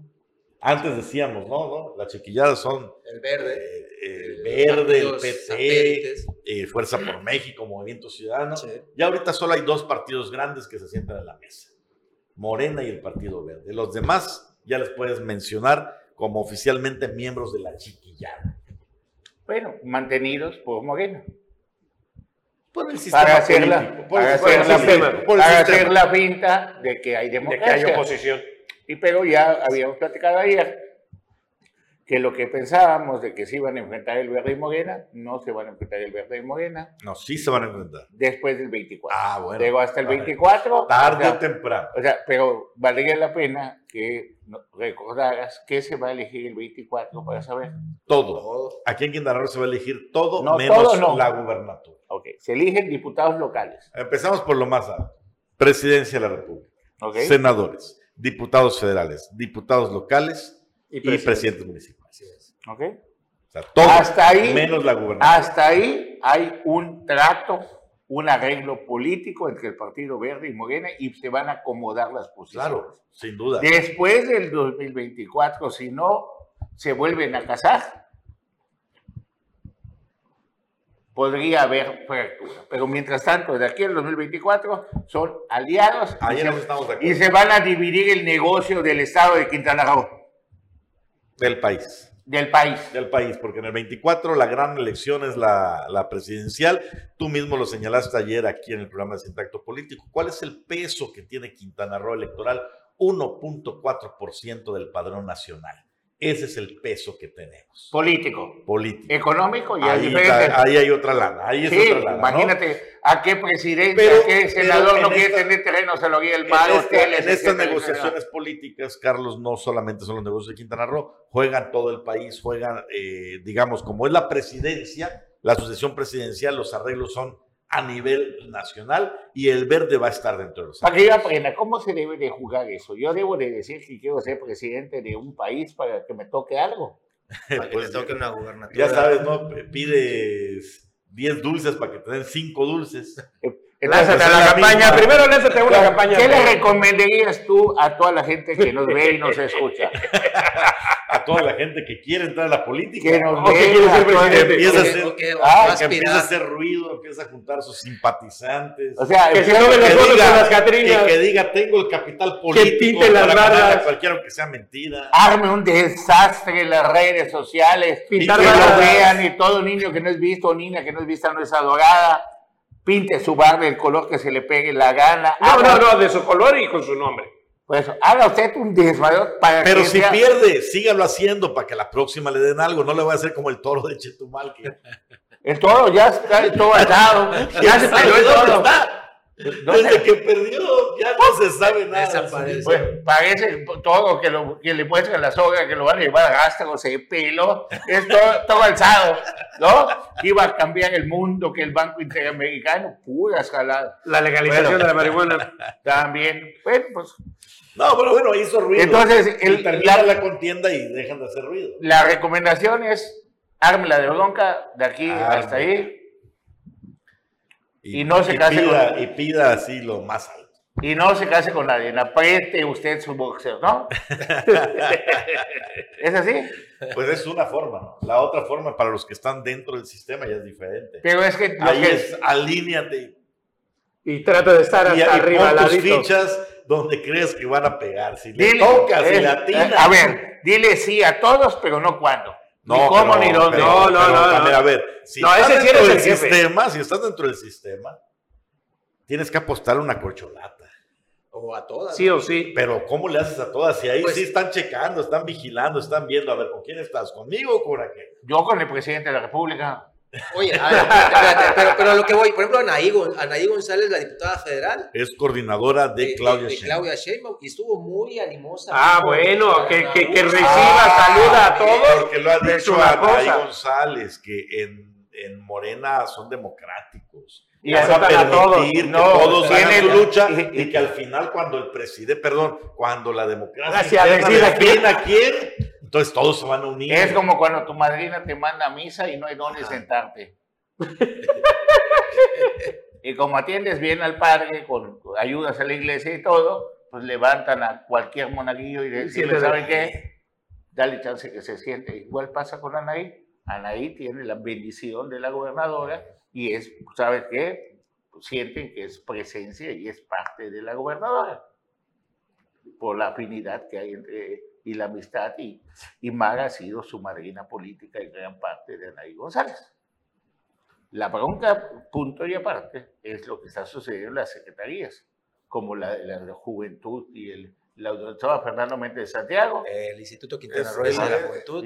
Antes decíamos, no, no, las chiquilladas son El verde. eh, el verde, el PT, eh, Fuerza por México, Movimiento Ciudadano. Sí. Ya ahorita solo hay dos partidos grandes que se sientan en la mesa. Morena y el Partido Verde. Los demás ya les puedes mencionar como oficialmente miembros de la chiquillada. Bueno, mantenidos por Morena. Por el sistema Para hacer la, por para sistema hacer la político, finta- por el para sistema. hacer la de que hay De que democracia. hay oposición. Y pero ya habíamos platicado ayer que lo que pensábamos de que se iban a enfrentar el Verde y Morena, no se van a enfrentar el Verde y Morena No, sí se van a enfrentar. después del 24. Ah, bueno. Luego hasta el A ver, 24. Tarde o temprano. o sea, pero valdría la pena que recordaras que se va a elegir el 24 para saber. Todo. Todo. Aquí en Quintana Roo se va a elegir todo No, menos todo no. la gubernatura. Ok, se eligen diputados locales. Empezamos por lo más alto. Presidencia de la República. Senadores, diputados federales, diputados locales y, presidente. presidentes municipales. Es. ok. O sea, todo Hasta ahí- menos la gubernatura. Hasta ahí hay un trato, un arreglo político entre el Partido Verde y Morena y se van a acomodar las posiciones. Claro, sin duda. Después del 2024, si no se vuelven a casar, podría haber fractura. Pero mientras tanto, de aquí al 2024 son aliados se, y se van a dividir el negocio del Estado de Quintana Roo, Del país. del país. Del país, porque en el 24 la gran elección es la, la presidencial. Tú mismo lo señalaste ayer aquí en el programa de Sintacto Político. ¿Cuál es el peso que tiene Quintana Roo electoral? 1.4% del padrón nacional. Ese es el peso que tenemos. Político. Político. Económico es Ahí, está- ahí hay otra lana. Ahí es otra lana. ¿no? imagínate a qué presidente, Pero- a qué senador no quiere esta- tener terreno, se lo guía el En, paro. esta- hoteles, en estas negociaciones políticas, Carlos, no solamente son los negocios de Quintana Roo, juegan todo el país, juegan, eh, digamos, como es la presidencia, la sucesión presidencial, los arreglos son a nivel nacional y el verde va a estar dentro de los Para que yo aprenda, ¿cómo se debe de jugar eso? Yo debo de decir que quiero ser presidente de un país para que me toque algo. (laughs) Para que Pues, le toque una gubernatura. Ya sabes, ¿no? Pides 10 dulces para que te den 5 dulces. Lánzate a la la campaña. misma. Primero lánzate a una campaña. ¿Qué le recomendarías tú a toda la gente que nos ve y nos escucha? (laughs) A toda la gente que quiere entrar a la política. Que nos ¿O que quiere ser presidente? Empieza a hacer- Ah, que empieza a hacer ruido, empieza a juntar sus simpatizantes. O sea, Que se empieza- tomen las que fotos diga- con las Catrinas. Que, que diga, tengo el capital político pinte las barras. a cualquiera que sea mentira. arme un desastre en las redes sociales, Pintar que lo vean y todo niño que no es visto o niña que no es vista no es adorada, pinte su bar del color que se le pegue la gana. No, haga, no, no, de su color y con su nombre. Pues, haga usted un desmadre para Pero que si sea- pierde, sígalo haciendo para que la próxima le den algo. No le voy a hacer como el toro de Chetumal. Que... El toro ya está todo atado, ya se (laughs) perdió el ¿Dónde toro. está? ¿Dónde? Desde que perdió, ya no se sabe nada. Desaparece. Pues parece todo que, lo, que le muestran la soga, que lo van a llevar a rastros de pelo, es todo, todo alzado, ¿no? Que iba a cambiar el mundo, que el Banco Interamericano, pura escalada. La legalización Bueno. de la marihuana. También, bueno, pues No, pero bueno, hizo ruido. Entonces, el- termina la- la contienda y dejan de hacer ruido. la recomendación es ármela de bronca de aquí Ármela. hasta ahí Y no se y case pida, con- Y pida así lo más alto. y no se case con nadie, apriete usted su boxeo, ¿no? (laughs) ¿Es así? Pues es una forma. La otra forma para los que están dentro del sistema ya es diferente. Pero es que Ahí que es alíneate Y trata de estar y, y hasta arriba, al tus fichas donde crees que van a pegar. Si le Dile- tocas, si eh, le atinas. A ver, dile sí a todos, pero no cuándo. No, ni cómo pero- ni dónde. pero- No, no, pero no, no. a ver, si No, estás ese dentro del el sistema, si estás dentro del sistema, tienes que apostar una corcholata. O a todas. Sí o sí. Pero ¿cómo le haces a todas? Si ahí Pues- sí están checando, están vigilando, están viendo, a ver, ¿con quién estás? ¿Conmigo o con aquel? Yo con el presidente de la República. Oye, a ver, espérate, pero, pero a lo que voy, por ejemplo, Anaí, Anaí González, la diputada federal, Es coordinadora de, de, Claudia de- de Sheinbaum. Claudia Sheinbaum, y estuvo muy animosa. Ah, muy bueno, que, que, reciba, Ah, saluda a todos. Porque lo ha dicho Anaí cosa. González, que en, en Morena son democráticos. Y Van a a todos. permitir que No, todos hagan tienen- su lucha y- y, que al final cuando el presidente, perdón, cuando la democracia decida define a quién, entonces todos se van a unir. Es como cuando tu madrina te manda a misa y no hay dónde sentarte. y como atiendes bien al padre, con ayudas a la iglesia y todo, pues levantan a cualquier monaguillo y decirle. ¿saben qué? dale chance que se siente. Igual pasa con Anaí. Anaí tiene la bendición de la gobernadora y es, ¿sabes qué? Sienten que es presencia y es parte de la gobernadora por la afinidad que hay entre y la amistad y, y Maga ha sido su madrina política y gran parte de Anaí González. La bronca, punto y aparte, es lo que está sucediendo en las secretarías, como la de la, Juventud y el, la doctora Fernando Méndez de Santiago. El Instituto Quintana Roo de la Juventud.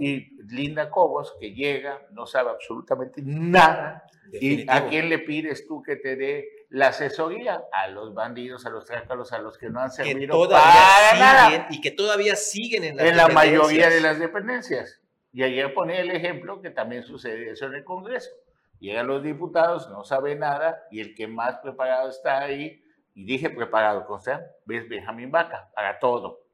Y, y, Linda Cobos, que llega, no sabe absolutamente nada. ¿Y a quién le pides tú que te dé la asesoría? A los bandidos, a los trácalos, a los que no han servido para nada. Y que todavía siguen en, en la mayoría de las dependencias. Y ayer ponía el ejemplo que también sucede eso en el Congreso. Llegan los diputados, no sabe nada, y el que más preparado está ahí, y dije preparado, con ves Benjamín Vaca, para todo.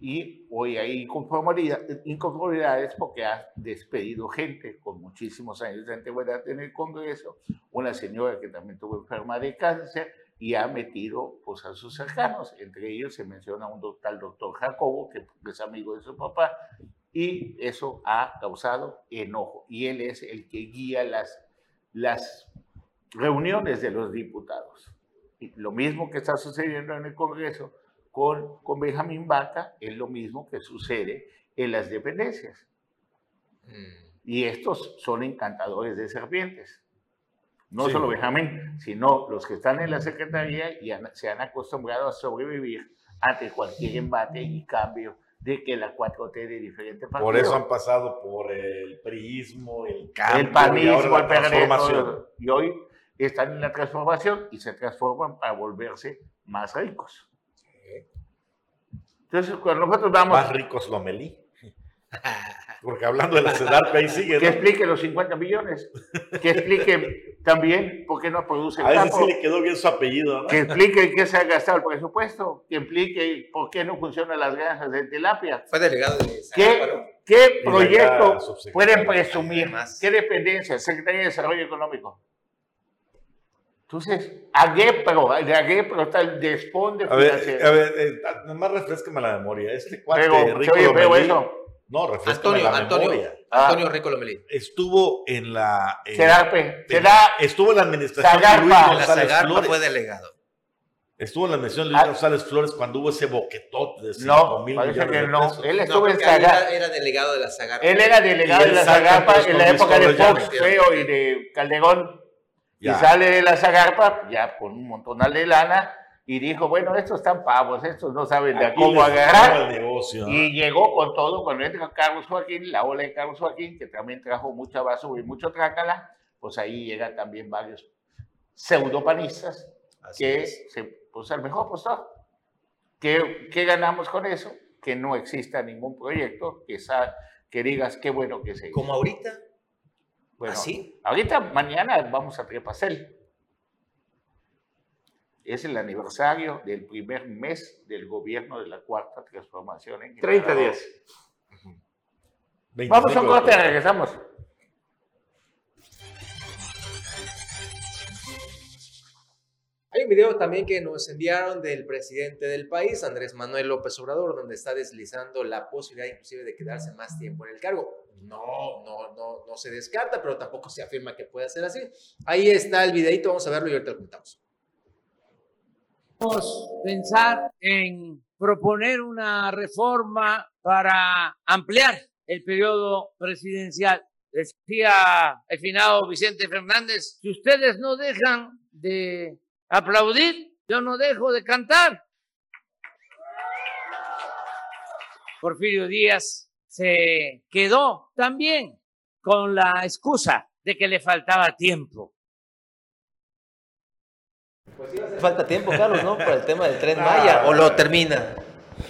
Y hoy hay inconformidades porque ha despedido gente con muchísimos años de antigüedad en el Congreso, una señora que también tuvo enferma de cáncer y ha metido pues, a sus cercanos. Entre ellos se menciona un doctor, doctor Jacobo, que es amigo de su papá, y eso ha causado enojo. Y él es el que guía las, las reuniones de los diputados. Y lo mismo que está sucediendo en el Congreso con, con Benjamín Vaca es lo mismo que sucede en las dependencias. Mm. Y estos son encantadores de serpientes. No solo Benjamín, sino los que están en la Secretaría y se han acostumbrado a sobrevivir ante cualquier embate y cambio de que la 4T de diferentes partidos. Por eso han pasado por el priismo, el cambio, el panismo, el. Y hoy están en la transformación y se transforman para volverse más ricos. Entonces, cuando nosotros vamos... Más ricos Lomelí. (laughs) Porque hablando de la CEDARP, ahí sigue. Que explique los 50 millones. Que explique también por qué no produce el A ese sí le quedó bien su apellido. ¿no? Que explique qué se ha gastado el presupuesto. Que explique por qué no funcionan las granjas de tilapia. Fue delegado de ¿Qué, ¿Qué proyecto pueden presumir? ¿Qué dependencia? Secretaría de Desarrollo Económico. Entonces, Aguepro, de Aguepro está el desponde a ver, a ver, eh, nomás refrescame la memoria. Este cuate Rico oye, eso. No, Antonio, la Antonio, memoria. Antonio ah. Rico Lomelí. Estuvo en la... Eh. Será estuvo en la administración de Luis González la Flores. fue delegado. Estuvo en la administración de Luis ah. González Flores cuando hubo ese boquetote de 5 no, mil millones que no. Pesos. Él estuvo no, en Zagarpa. Era, era, delegado de la Zagarpa. Él era delegado de la Zagarpa en la época de Fox, Feo y de Calderón. Ya. Y sale de la Zagarpa, ya con un montonal de lana, y dijo, bueno, estos están pavos, estos no saben de cómo agarrar. Negocio, Y llegó con todo, cuando entra Carlos Joaquín, la ola de Carlos Joaquín, que también trajo mucha basura y mucho trácala, pues ahí llegan también varios pseudopanistas, Así que es. se, pues el mejor postor. ¿Qué, ¿Qué, ganamos con eso? Que no exista ningún proyecto que, que digas qué bueno que se ¿Como ahorita? Bueno, ¿Así? ahorita, mañana vamos a Trepacel es el aniversario del primer mes del gobierno de la Cuarta Transformación. En 30 días. Vamos a un corte, regresamos. Video también que nos enviaron del presidente del país, Andrés Manuel López Obrador, donde está deslizando la posibilidad inclusive de quedarse más tiempo en el cargo. No, no, no, no se descarta, pero tampoco se afirma que pueda ser así. Ahí está el videito, vamos a verlo y ahorita lo comentamos pensar en proponer una reforma para ampliar el periodo presidencial. Decía el finado Vicente Fernández, si ustedes no dejan de aplaudir, yo no dejo de cantar. Porfirio Díaz se quedó también con la excusa de que le faltaba tiempo. Pues falta tiempo, Carlos, ¿no? Para el tema del tren Maya. ¿O lo termina?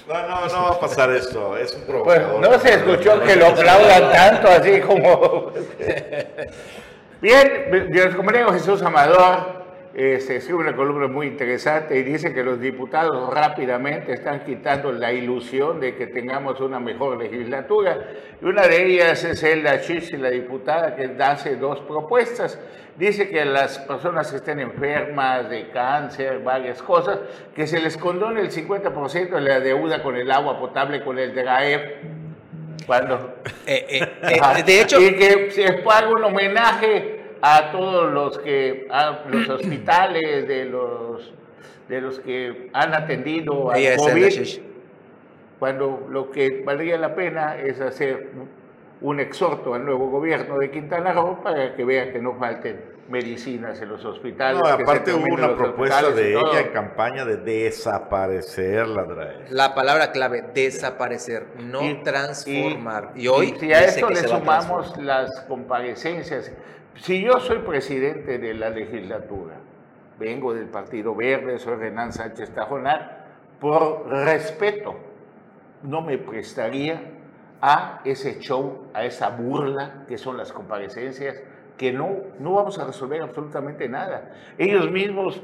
No, no, no va a pasar esto. Es un pues, provocador. no se escuchó que lo aplaudan tanto, así como. (laughs) Bien, como digo Jesús Amador, eh, se escribe una columna muy interesante y dice que los diputados rápidamente están quitando la ilusión de que tengamos una mejor legislatura. Y una de ellas es Elda Chichi, la diputada, que hace dos propuestas. Dice que las personas que estén enfermas de cáncer, varias cosas, que se les condone el 50% de la deuda con el agua potable, con el DRAEF, cuando... Eh, eh, eh, de hecho... Y que se pague un homenaje a todos los que, a los (clears throat) hospitales de los, de los que han atendido a COVID, cuando lo que valdría la pena es hacer un exhorto al nuevo gobierno de Quintana Roo para que vean que no falten medicinas en los hospitales. No, aparte hubo una propuesta de ella en campaña de desaparecer la DRAE. La palabra clave, desaparecer, no transformar. Y, hoy... si a esto le sumamos las comparecencias, si yo soy presidente de la legislatura, vengo del Partido Verde, soy Renan Sánchez Tajonar, por respeto, no me prestaría a ese show, a esa burla que son las comparecencias, que no, no vamos a resolver absolutamente nada. Ellos mismos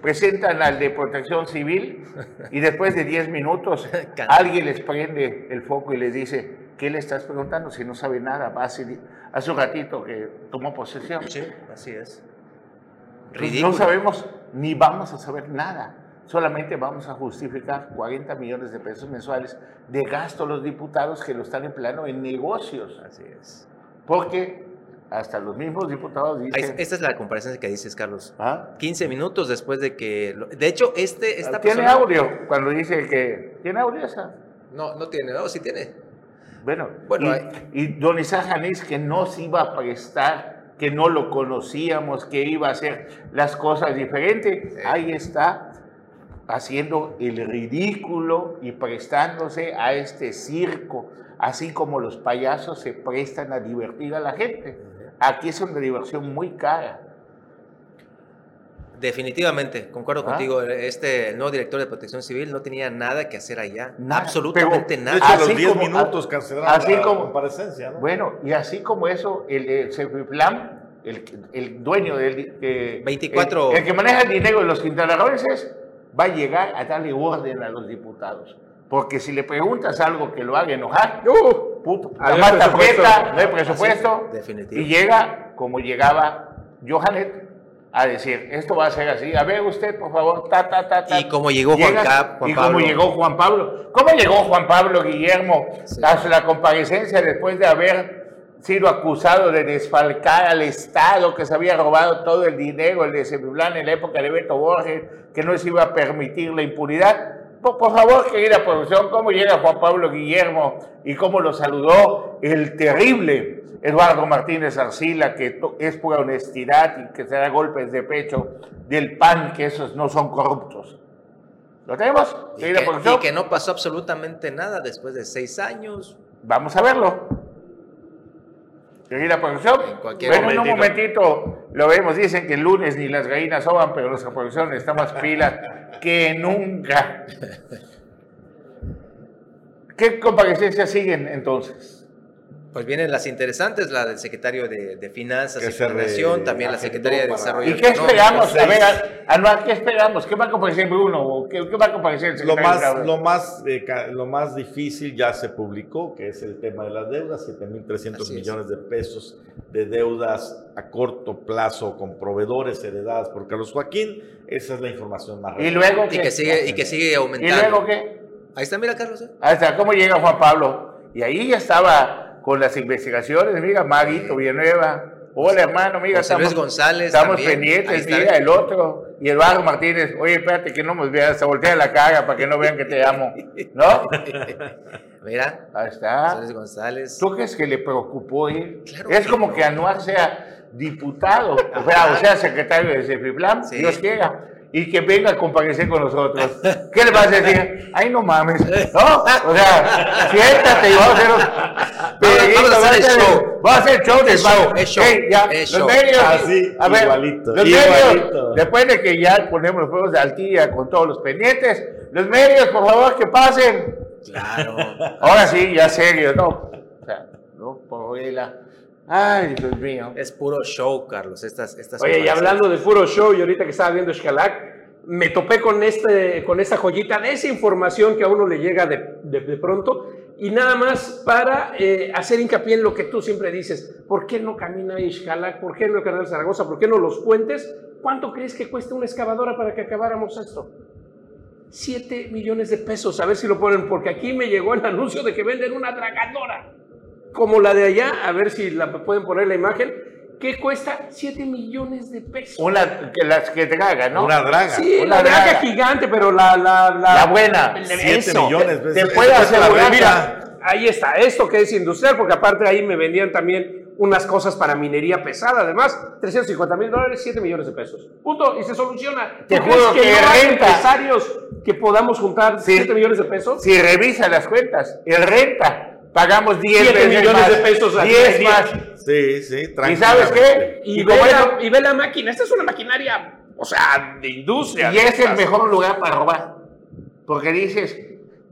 presentan al de protección civil y después de 10 minutos (laughs) alguien les prende el foco y les dice, ¿qué le estás preguntando si no sabe nada? Hace, hace un ratito que tomó posesión. Sí, así es. No sabemos ni vamos a saber nada. Solamente vamos a justificar 40 millones de pesos mensuales de gasto a los diputados que lo están empleando en negocios. Así es. Porque hasta los mismos diputados dicen... Esta es la comparación que dices, Carlos. ¿Ah? 15 minutos después de que... De hecho, este, esta ¿Tiene audio cuando dice que... ¿Tiene audio esa? No, no tiene. No, sí tiene. Bueno, bueno y, don Isaac Janís que no se iba a prestar, que no lo conocíamos, que iba a hacer las cosas diferentes, ahí está haciendo el ridículo y prestándose a este circo, así como los payasos se prestan a divertir a la gente. Aquí es una diversión muy cara. Definitivamente, concuerdo ah. contigo. Este nuevo director de Protección Civil no tenía nada que hacer allá. absolutamente nada. De hecho, los 10 minutos cancelaron así la como, comparecencia. Bueno, y así como eso, el, el el, el, dueño del. 24. El, que maneja el dinero de los quintanarroenses, va a llegar a darle orden a los diputados. Porque si le preguntas algo que lo haga enojar, ¡uh! Puto, la mata no hay presupuesto. y llega como llegaba Johanet a decir, esto va a ser así. A ver usted, por favor, ta, ta, ta, ta. Y como llegó Juan, Juan y como llegó Juan Pablo. ¿Cómo llegó Juan Pablo Guillermo a la comparecencia después de haber sido acusado de desfalcar al Estado, que se había robado todo el dinero, el de Semblán en la época de Beto Borges, que no se iba a permitir la impunidad? Por, favor, querida producción, ¿cómo llega Juan Pablo Guillermo y cómo lo saludó el terrible Eduardo Martínez Arcila, que es pura honestidad y que se da golpes de pecho del PAN, que esos no son corruptos? ¿Lo tenemos? Y que, y que no pasó absolutamente nada después de seis años. Vamos a verlo. Querida producción, en cualquier bueno, en un momentito lo vemos. Dicen que el lunes ni las gallinas soban, pero nuestra producción está más pila que nunca. (laughs) ¿Qué comparecencias siguen entonces? Pues vienen las interesantes, la del secretario de, Finanzas y Planeación, también la secretaria de Desarrollo ¿Y qué esperamos? A ver, Anual, ¿qué esperamos? ¿Qué va a comparecer Bruno? ¿Qué, qué va a comparecer el secretario? Lo más, lo, más, eh, lo más difícil ya se publicó, que es el tema de las deudas, 7.300 millones de pesos de deudas a corto plazo con proveedores heredadas por Carlos Joaquín. Esa es la información más ¿Y luego qué? Y que sigue, y que sigue aumentando. ¿Y luego qué? Ahí está, mira, Carlos. ¿eh? Ahí está, ¿cómo llega Juan Pablo? Y ahí ya estaba con las investigaciones, mira, Maguito Villanueva. Hola, hermano, mira, estamos, González estamos pendientes, mira, el otro. Y Eduardo Martínez, oye, espérate que no me veas, voltea la cara para que no vean que te amo. ¿No? (laughs) mira, ahí está. González González. ¿Tú crees que le preocupó ir? es como que Anuar sea diputado, o sea, o sea secretario de Cefiplan, sí. Dios quiera y que venga a comparecer con nosotros. (laughs) ¿Qué le vas a decir? Ay, no mames, ¿no? O sea, siéntate y vamos a hacer vamos, a hacer el show. Vamos a hacer el show de show, es show, ya, es los medios, Así, a ver, igualito, los medios, después de que ya ponemos los juegos de altilla con todos los pendientes, los medios, por favor, que pasen. Claro. Ahora sí, ya serio, ¿no? O sea, ¿no? Por la Ay, Dios mío. Es puro show, Carlos. Estas, estas Oye, y hablando de puro show, y ahorita que estaba viendo Xcalac, me topé con, este, con esa joyita de esa información que a uno le llega de, de- de pronto. Y nada más para eh, hacer hincapié en lo que tú siempre dices. ¿Por qué no camina Xcalac? ¿Por qué no el Canal Zaragoza? ¿Por qué no los puentes? ¿Cuánto crees que cuesta una excavadora para que acabáramos esto? 7 millones de pesos. A ver si lo ponen, porque aquí me llegó el anuncio de que venden una dragadora como la de allá, a ver si la pueden poner la imagen, que cuesta 7 millones de pesos. Una, que las que tragan, ¿no? Una draga. Sí, una la draga draga. gigante, pero la, la, la, La buena. el- Siete eso. millones. Te puede asegurar. Mira, ahí está, esto que es industrial, porque aparte ahí me vendían también unas cosas para minería pesada, además, 350 mil dólares, 7 millones de pesos. Punto, y se soluciona. Te ¿Tú crees juro que, que no hay renta. empresarios que podamos juntar Sí. 7 millones de pesos? Si revisa las cuentas, el renta, pagamos 10 Siete veces millones más, de pesos al 10 día. más. Sí, sí, ¿Y tranquilo. sabes qué? Y, Y, ve como la, eso- y ve la máquina, esta es una maquinaria, o sea, de industria. y es el mejor lugar para robar. Porque dices,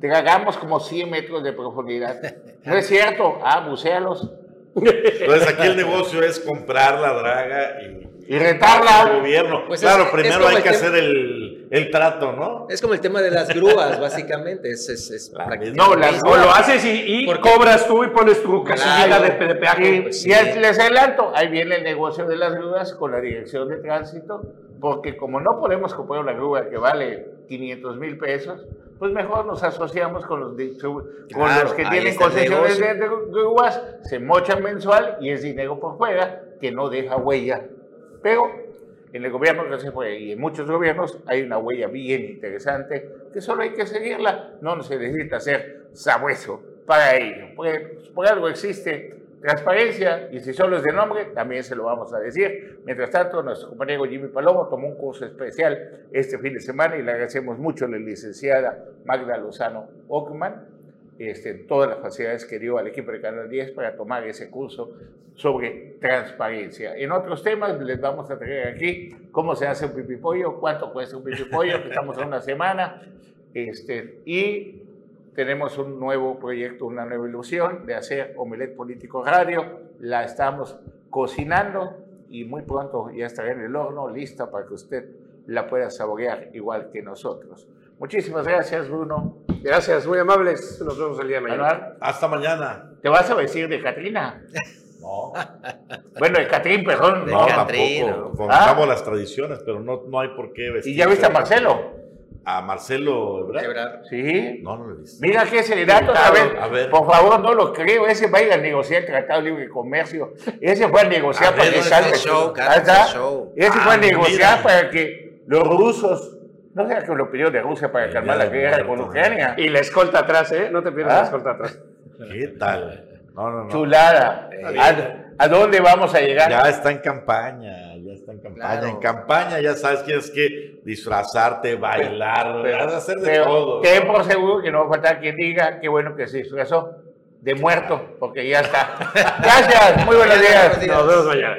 te hagamos como 100 metros de profundidad. No es cierto. Ah, bucealos. Entonces aquí el negocio es comprar la draga y Y al rentarla. gobierno. Pues claro, es- es primero como hay el que hacer el, el trato, ¿no? Es como el tema de las grúas, básicamente. Es, es, es prácticamente No, las. O lo haces y, y cobras tú y pones tu casillita de, de peaje. Y, pues y sí. les adelanto, ahí viene el negocio de las grúas con la dirección de tránsito, porque como no podemos comprar una grúa que vale 500 mil pesos, pues mejor nos asociamos con los, de- con Claro, los que tienen el concesiones de grúas, se mochan mensual y es dinero por fuera que no deja huella. Pero en el gobierno que se fue y en muchos gobiernos hay una huella bien interesante que solo hay que seguirla, no se necesita ser sabueso para ello, porque por algo existe transparencia y si solo es de nombre también se lo vamos a decir. Mientras tanto, nuestro compañero Jimmy Palomo tomó un curso especial este fin de semana y le agradecemos mucho a la licenciada Magda Lozano Ockman este, todas las facilidades que dio al equipo de Canal 10 para tomar ese curso sobre transparencia. En otros temas les vamos a traer aquí cómo se hace un pipipollo, cuánto cuesta un pipipollo, que estamos a una semana, este, y tenemos un nuevo proyecto, una nueva ilusión de hacer Omelet Político Radio, la estamos cocinando y muy pronto ya estará en el horno, lista para que usted la pueda saborear igual que nosotros. Muchísimas gracias, Bruno. Gracias, muy amables. Nos vemos el día de mañana. Hasta mañana. ¿Te vas a vestir de Catrina? (laughs) No, Bueno, de Catrín, perdón. De no Catrina. tampoco. Ah. las tradiciones, pero no, no hay por qué vestir. ¿Y ya viste a Marcelo? A Marcelo Ebrard. Quebrar. Sí. No, no lo he visto. Mira que ese dato, a ver, A ver. por favor, no lo creo. Ese va a ir a negociar el Tratado de Libre Comercio. Ese fue a negociar A para ver, que ¿dónde está salga. show, show. Ese fue a Ah, negociar mira. para que los rusos, no sé que lo pidió de Rusia para calmar la guerra con Ucrania. Y la escolta atrás, ¿eh? No te pierdas ¿Ah? la escolta atrás. ¿Qué tal? No, no, no. Chulada. ¿A, a dónde vamos a llegar? Ya está en campaña, ya está en campaña. Claro. En campaña ya sabes que tienes que disfrazarte, bailar, Pero- vas a hacer de pero todo. ten por seguro que no va a faltar quien diga qué bueno que se disfrazó de muerto, porque ya está. (laughs) Gracias, muy buenos días. Buenos días. Nos vemos mañana.